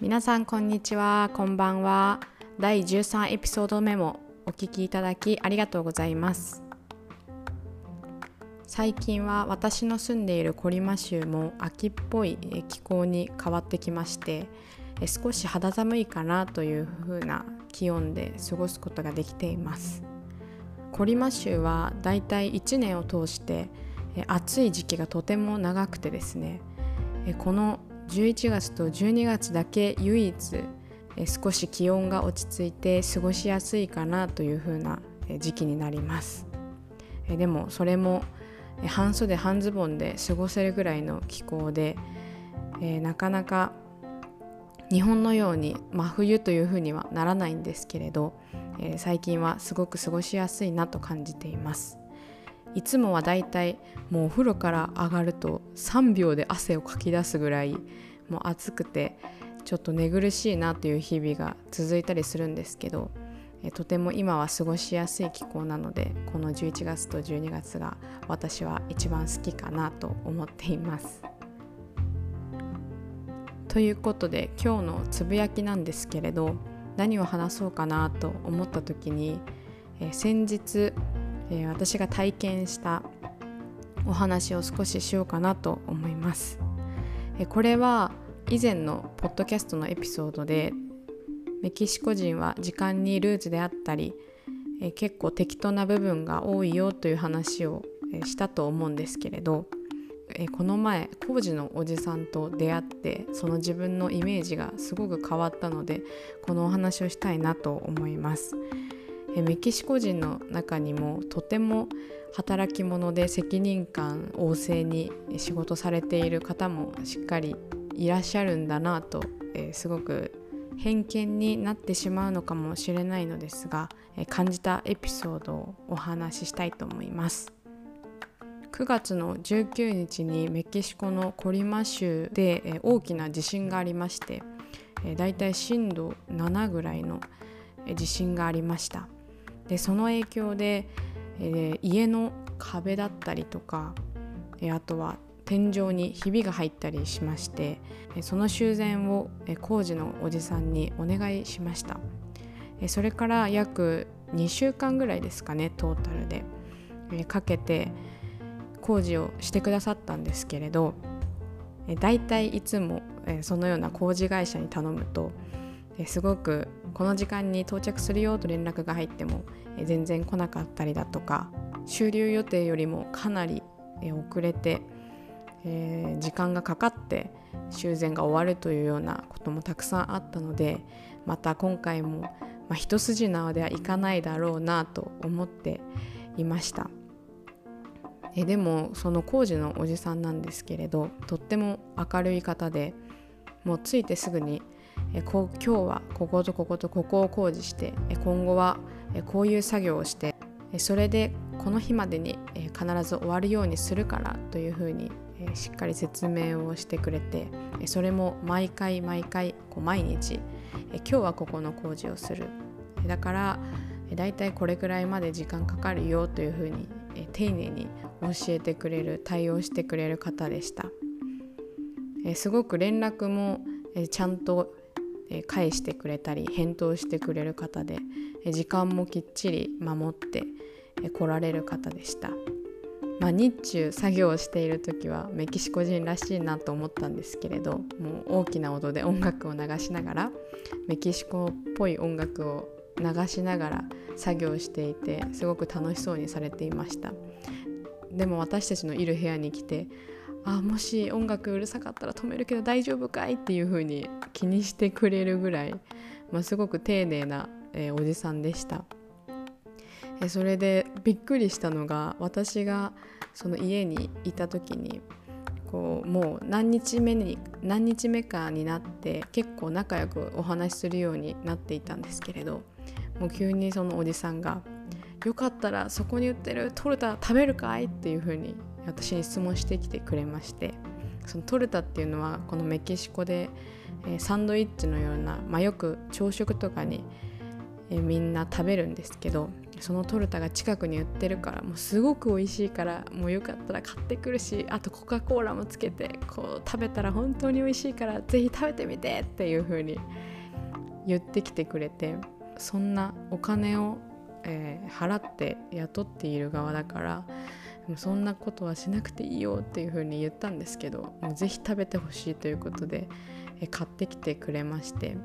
皆さんこんにちは。こんばんは。第13エピソード目もお聞きいただきありがとうございます。最近は私の住んでいるコリマ州も秋っぽい気候に変わってきまして少し肌寒いかなという風な気温で過ごすことができています。コリマ州はだいたい1年を通して暑い時期がとても長くてですねこの11月と12月だけ唯一少し気温が落ち着いて過ごしやすいかなという風な時期になります。でもそれも半袖半ズボンで過ごせるぐらいの気候でなかなか日本のように真冬という風にはならないんですけれど最近はすごく過ごしやすいなと感じています。いつもはだいたいもうお風呂から上がると3秒で汗をかき出すぐらいもう暑くてちょっと寝苦しいなという日々が続いたりするんですけどとても今は過ごしやすい気候なのでこの11月と12月が私は一番好きかなと思っています。ということで今日のつぶやきなんですけれど何を話そうかなと思った時に、え先日えー、私が体験したお話を少ししようかなと思います。えこれは以前のポッドキャストのエピソードでメキシコ人は時間にルーツであったり、え結構適当な部分が多いよという話を、したと思うんですけれど、えこの前工事のおじさんと出会ってその自分のイメージがすごく変わったのでこのお話をしたいなと思います。メキシコ人の中にもとても働き者で責任感旺盛に仕事されている方もしっかりいらっしゃるんだなと、えー、すごく偏見になってしまうのかもしれないのですが、えー、感じたエピソードをお話ししたいと思います。9月の19日にメキシコのコリマ州で、え、大きな地震がありまして、えー、だいたい震度7ぐらいの地震がありました。でその影響で、えー、家の壁だったりとか、あとは天井にひびが入ったりしましてその修繕を工事のおじさんにお願いしました。それから約2週間ぐらいですかねトータルでかけて工事をしてくださったんですけれどだいたいいつもそのような工事会社に頼むとすごくこの時間に到着するよと連絡が入っても全然来なかったりだとか終了予定よりもかなり遅れて、え、時間がかかって修繕が終わるというようなこともたくさんあったのでまた今回も、ま、一筋縄ではいかないだろうなと思っていました。えでもその工事のおじさんなんですけれどとっても明るい方でもう着いてすぐに「え今日はこことこことここを工事して今後はこういう作業をしてそれでこの日までに必ず終わるようにするからというふうにしっかり説明をしてくれてそれも毎回毎回こう毎日今日はここの工事をする。だからだいたいこれくらいまで時間かかるよというふうに丁寧に教えてくれる対応してくれる方でした。すごく連絡もちゃんと返してくれたり返答してくれる方で時間もきっちり守って来られる方でした。まあ、日中作業をしている時はメキシコ人らしいなと思ったんですけれどもう大きな音で音楽を流しながらメキシコっぽい音楽を流しながら作業していてすごく楽しそうにされていましたでも私たちのいる部屋に来てあもし音楽うるさかったら止めるけど大丈夫かい？っていう風に気にしてくれるぐらい、まあ、すごく丁寧な、えー、おじさんでした。えそれでびっくりしたのが私がその家にいた時にこうもう何日目に何日目かになって結構仲良くお話しするようになっていたんですけれどもう急にそのおじさんが「よかったらそこに売ってるトルタ食べるかい?」っていう風に私に質問してきてくれましてそのトルタっていうのはこのメキシコで、えー、サンドイッチのような、まあ、よく朝食とかに、えー、みんな食べるんですけどそのトルタが近くに売ってるからもうすごく美味しいからもうよかったら買ってくるしあとコカ・コーラもつけてこう食べたら本当に美味しいからぜひ食べてみてっていう風に言ってきてくれてそんなお金を、えー、払って雇っている側だからもうそんなことはしなくていいよっていう風に言ったんですけどもうぜひ食べてほしいということで、買ってきてくれまして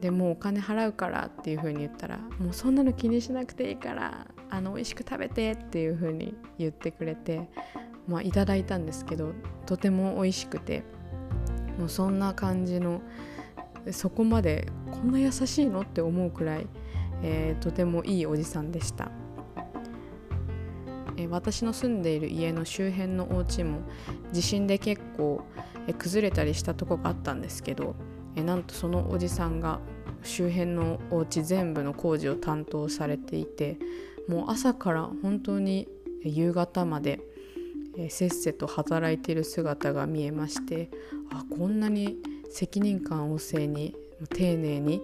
でもうお金払うからっていう風に言ったらもうそんなの気にしなくていいからあの美味しく食べてっていう風に言ってくれてまあいただいたんですけどとても美味しくてもうそんな感じのそこまでこんな優しいのって思うくらい、えー、とてもいいおじさんでした、え、私の住んでいる家の周辺のお家も地震で結構、え、崩れたりしたとこがあったんですけど、えなんとそのおじさんが周辺のお家全部の工事を担当されていてもう朝から本当に夕方までせっせと働いている姿が見えましてあこんなに責任感旺盛に丁寧に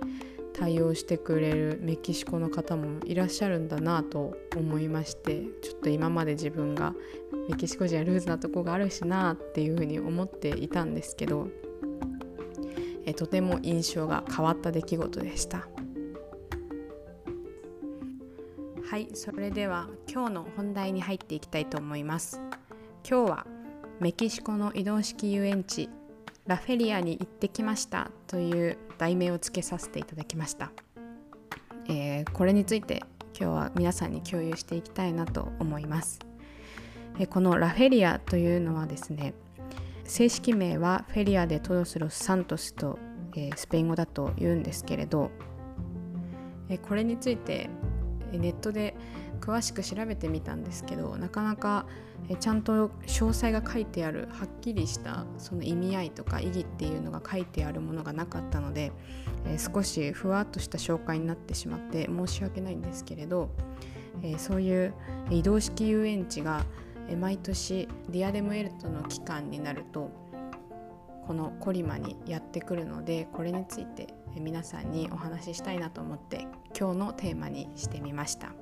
対応してくれるメキシコの方もいらっしゃるんだなと思いましてちょっと今まで自分がメキシコ人はルーズなとこがあるしなっていうふうに思っていたんですけどえとても印象が変わった出来事でした。はいそれでは今日の本題に入っていきたいと思います。今日はメキシコの移動式遊園地ラフェリアに行ってきましたという題名をつけさせていただきました、えー、これについて今日は皆さんに共有していきたいなと思います、えこのラフェリアというのはですね正式名はフェリアでトドスロス・サントスと、えー、スペイン語だと言うんですけれど、えー、これについてネットで詳しく調べてみたんですけどなかなかちゃんと詳細が書いてあるはっきりしたその意味合いとか意義っていうのが書いてあるものがなかったので、え、少しふわっとした紹介になってしまって申し訳ないんですけれど、え、そういう移動式遊園地が毎年ディアデムエルトの期間になるとこのコリマにやってくるのでこれについて皆さんにお話ししたいなと思って今日のテーマにしてみました、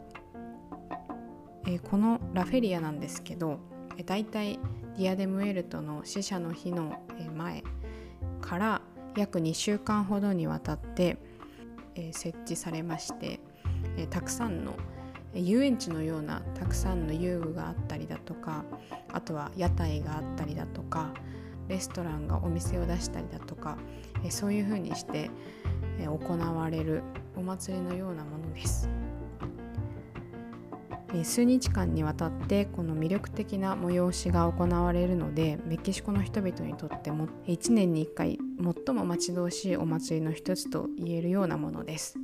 えこのラフェリアなんですけどだいたいディアデムエルトの死者の日の前から約2週間ほどにわたってえ設置されましてえたくさんの遊園地のようなたくさんの遊具があったりだとかあとは屋台があったりだとかレストランがお店を出したりだとかそういうふうにして行われるお祭りのようなものです。数日間にわたってこの魅力的な催しが行われるのでメキシコの人々にとっても1年に1回最も待ち遠しいお祭りの一つと言えるようなものです。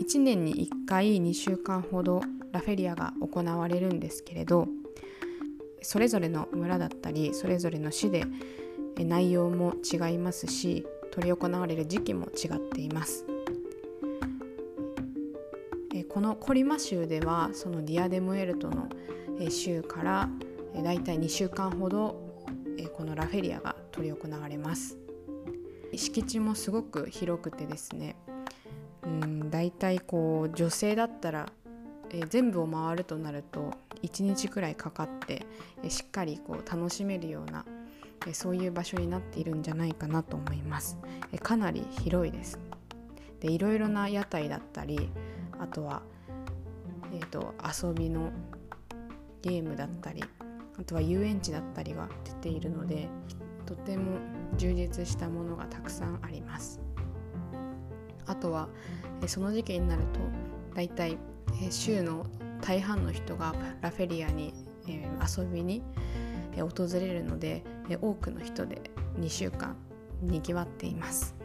1年に1回2週間ほどラフェリアが行われるんですけれどそれぞれの村だったりそれぞれの市で内容も違いますし執り行われる時期も違っていますこのコリマ州ではそのディアデムエルトの州からだいたい2週間ほどこのラフェリアが執り行われます。敷地もすごく広くてですねうん大体こう女性だったら、全部を回るとなると1日くらいかかって、しっかりこう楽しめるような、そういう場所になっているんじゃないかなと思います、かなり広いです。でいろいろな屋台だったりあとは、えーと、遊びのゲームだったりあとは遊園地だったりが出ているのでとても充実したものがたくさんあります。あとはその時期になると大体週の大半の人がラフェリアに遊びに訪れるので多くの人で2週間にぎわっています。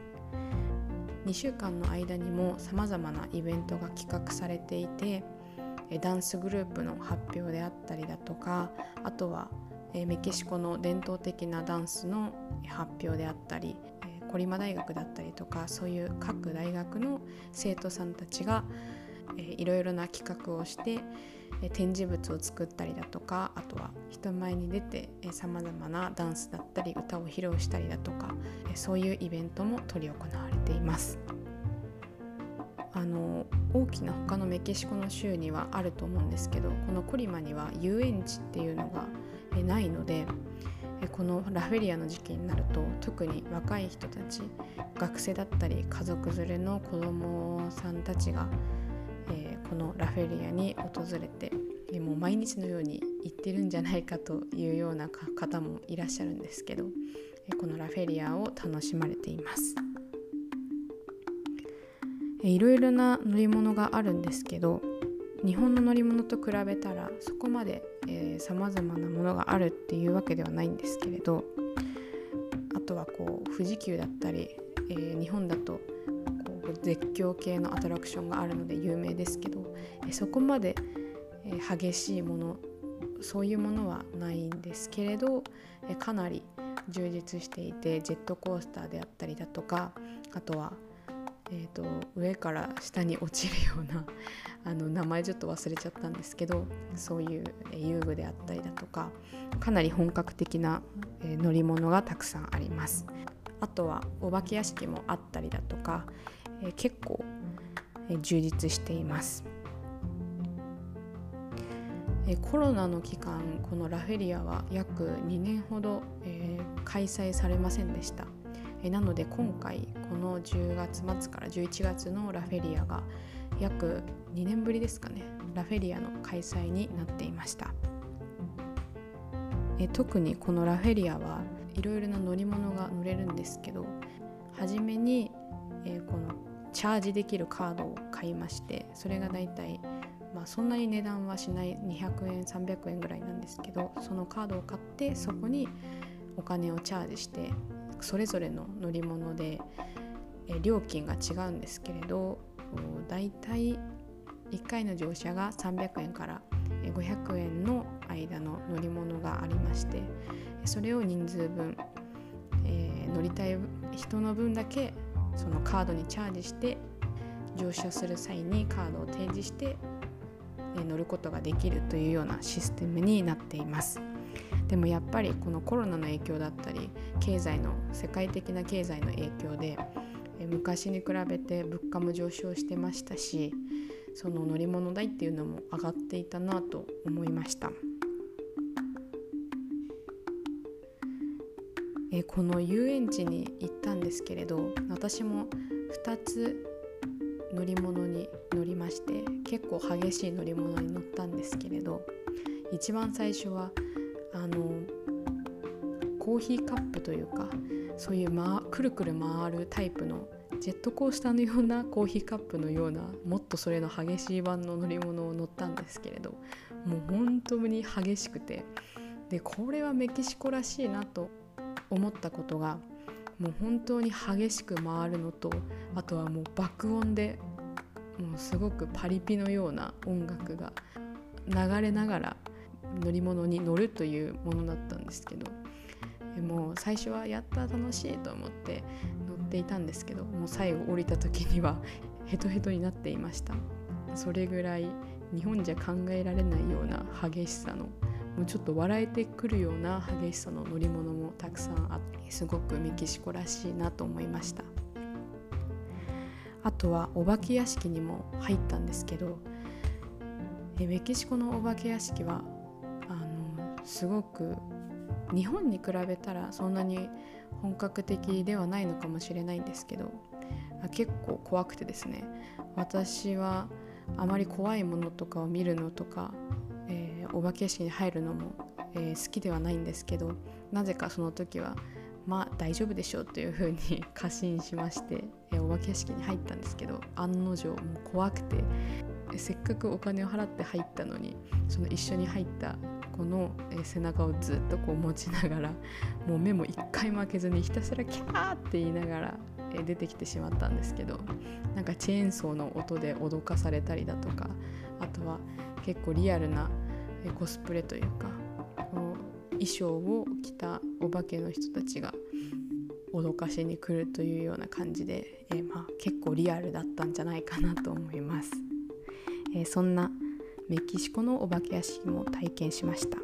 2週間の間にもさまざまなイベントが企画されていてダンスグループの発表であったりだとかあとはメキシコの伝統的なダンスの発表であったりコリマ大学だったりとかそういう各大学の生徒さんたちが、いろいろな企画をして、展示物を作ったりだとかあとは人前に出てさまざまなダンスだったり歌を披露したりだとか、そういうイベントも執り行われています。あの大きな他のメキシコの州にはあると思うんですけどこのコリマには遊園地っていうのがないのでこのラフェリアの時期になると特に若い人たち学生だったり家族連れの子供さんたちが、このラフェリアに訪れてもう毎日のように行ってるんじゃないかというような方もいらっしゃるんですけど このラフェリアを楽しまれています。いろいろな乗り物があるんですけど日本の乗り物と比べたらそこまでさまざまなものがあるっていうわけではないんですけれどあとはこう富士急だったり、えー、日本だと絶叫系のアトラクションがあるので有名ですけど、そこまで、激しいものそういうものはないんですけれど、かなり充実していてジェットコースターであったりだとかあとはえーと、上から下に落ちるような あの名前ちょっと忘れちゃったんですけどそういう遊具であったりだとかかなり本格的な、乗り物がたくさんあります。あとはお化け屋敷もあったりだとか、え、結構、え、充実しています。えコロナの期間このラフェリアは約2年ほど、え、開催されませんでした。えなので今回この10月末から11月のラフェリアが約2年ぶりですかねラフェリアの開催になっていました。え特にこのラフェリアはいろいろな乗り物が乗れるんですけど初めに、えこのチャージできるカードを買いましてそれがだいたいまあ、そんなに値段はしない200円300円ぐらいなんですけどそのカードを買ってそこにお金をチャージしてそれぞれの乗り物で、料金が違うんですけれどだいたい1回の乗車が300円から500円の間の乗り物がありましてそれを人数分、えー、乗りたい人の分だけそのカードにチャージして乗車する際にカードを提示して、え、乗ることができるというようなシステムになっています。でもやっぱりこのコロナの影響だったり経済の世界的な経済の影響で昔に比べて物価も上昇してましたしその乗り物代っていうのも上がっていたなと思いましたえこの遊園地に行ったんですけれど私も2つ乗り物に乗りまして結構激しい乗り物に乗ったんですけれど一番最初はあのコーヒーカップというかそういう、ま、くるくる回るタイプのジェットコースターのようなコーヒーカップのようなもっとそれの激しい版の乗り物を乗ったんですけれどもう本当に激しくてでこれはメキシコらしいなと思ったことがもう本当に激しく回るのとあとはもう爆音でもうすごくパリピのような音楽が流れながら乗り物に乗るというものだったんですけどもう最初はやった楽しいと思って乗っていたんですけどもう最後降りた時にはヘトヘトになっていました。それぐらい日本じゃ考えられないような激しさのもうちょっと笑えてくるような激しさの乗り物もたくさんあってすごくメキシコらしいなと思いました。あとはお化け屋敷にも入ったんですけどメキシコのお化け屋敷はあのすごく日本に比べたらそんなに本格的ではないのかもしれないんですけど結構怖くてですね。私はあまり怖いものとかを見るのとか、お化け屋敷に入るのも、えー、好きではないんですけどなぜかその時はまあ大丈夫でしょうというふうに 過信しまして、えー、お化け屋敷に入ったんですけど案の定もう怖くてせっかくお金を払って入ったのにその一緒に入った子の背中をずっとこう持ちながらもう目も一回負けずにひたすらキャーって言いながら出てきてしまったんですけどなんかチェーンソーの音で脅かされたりだとかあとは結構リアルなコスプレというか衣装を着たお化けの人たちが脅かしに来るというような感じで、えー、まあ、結構リアルだったんじゃないかなと思います。えー、そんなメキシコのお化け屋敷も体験しました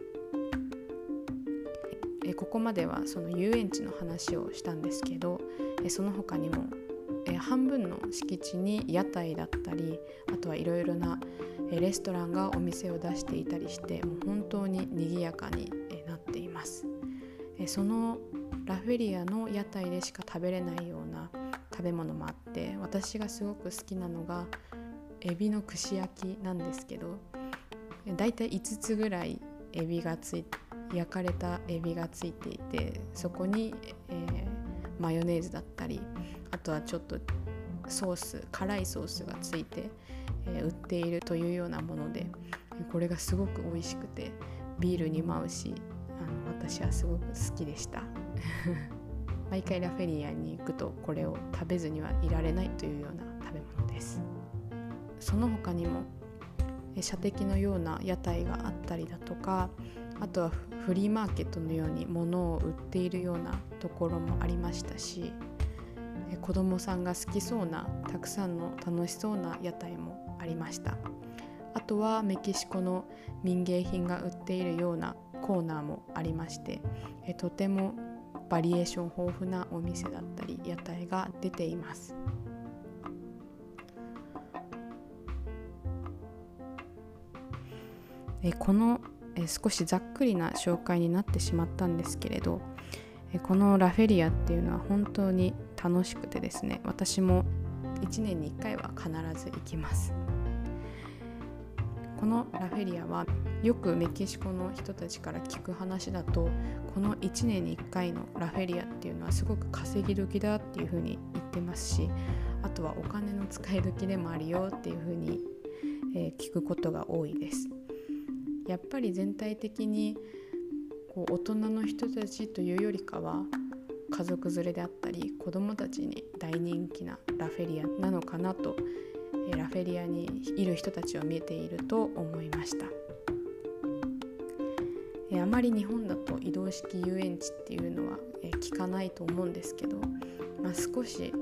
えここまではその遊園地の話をしたんですけどえその他にもえ半分の敷地に屋台だったりあとはいろいろなレストランがお店を出していたりしてもう本当に賑やかになっています。そのラフェリアの屋台でしか食べれないような食べ物もあって私がすごく好きなのがエビの串焼きなんですけどだいたい5つぐらいエビがつい焼かれたエビがついていてそこに、えー、マヨネーズだったりあとはちょっとソース辛いソースがついて、えー、売っているというようなものでこれがすごく美味しくてビールにも合うしあの私はすごく好きでした。毎回ラフェリアに行くとこれを食べずにはいられないというような食べ物です。その他にも射的のような屋台があったりだとかあとはフリーマーケットのように物を売っているようなところもありましたし子どもさんが好きそうなたくさんの楽しそうな屋台もありました。あとはメキシコの民芸品が売っているようなコーナーもありましてとてもバリエーション豊富なお店だったり屋台が出ています。この少しざっくりな紹介になってしまったんですけれどこのラフェリアっていうのは本当に楽しくてですね私も1年に1回は必ず行きます。このラフェリアはよくメキシコの人たちから聞く話だとこの1年に1回のラフェリアっていうのはすごく稼ぎ時だっていうふうに言ってますしあとはお金の使い時でもあるよっていうふうに、えー、聞くことが多いです。やっぱり全体的にこう大人の人たちというよりかは家族連れであったり子どもたちに大人気なラフェリアなのかなとえラフェリアにいる人たちを見ていると思いました。あまり日本だと移動式遊園地っていうのは聞かないと思うんですけど、まあ、少し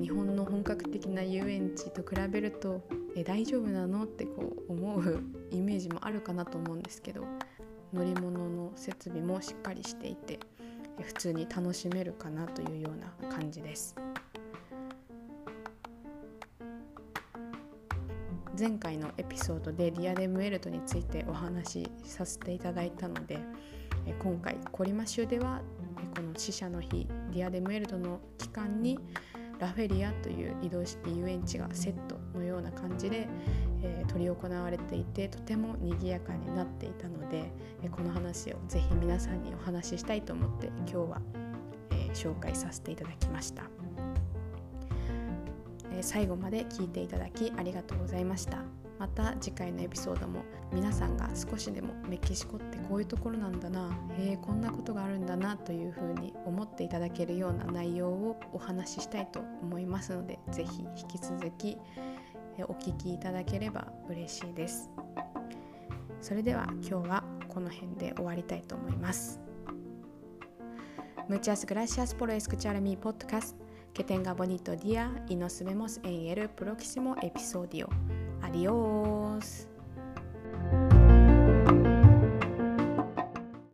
日本の本格的な遊園地と比べるとえ大丈夫なのってこう思う イメージもあるかなと思うんですけど乗り物の設備もしっかりしていて普通に楽しめるかなというような感じです。前回のエピソードでディアデムエルトについてお話しさせていただいたので今回コリマ州ではこの死者の日ディアデムエルトの期間にラフェリアという移動式遊園地がセットうな感じで、えー、執り行われていてとても賑やかになっていたので、えー、この話をぜひ皆さんにお話ししたいと思って今日は、えー、紹介させていただきました、え最後まで聞いていただきありがとうございました。また次回のエピソードも皆さんが少しでもメキシコってこういうところなんだなへえこんなことがあるんだなというふうに思っていただけるような内容をお話ししたいと思いますので是非引き続きお聞きいただければ嬉しいですそれでは今日はこの辺で終わりたいと思います Muchas gracias por escuchar mi podcast. Que tenga bonito día y nos vemos en el próximo episodio. Adiós.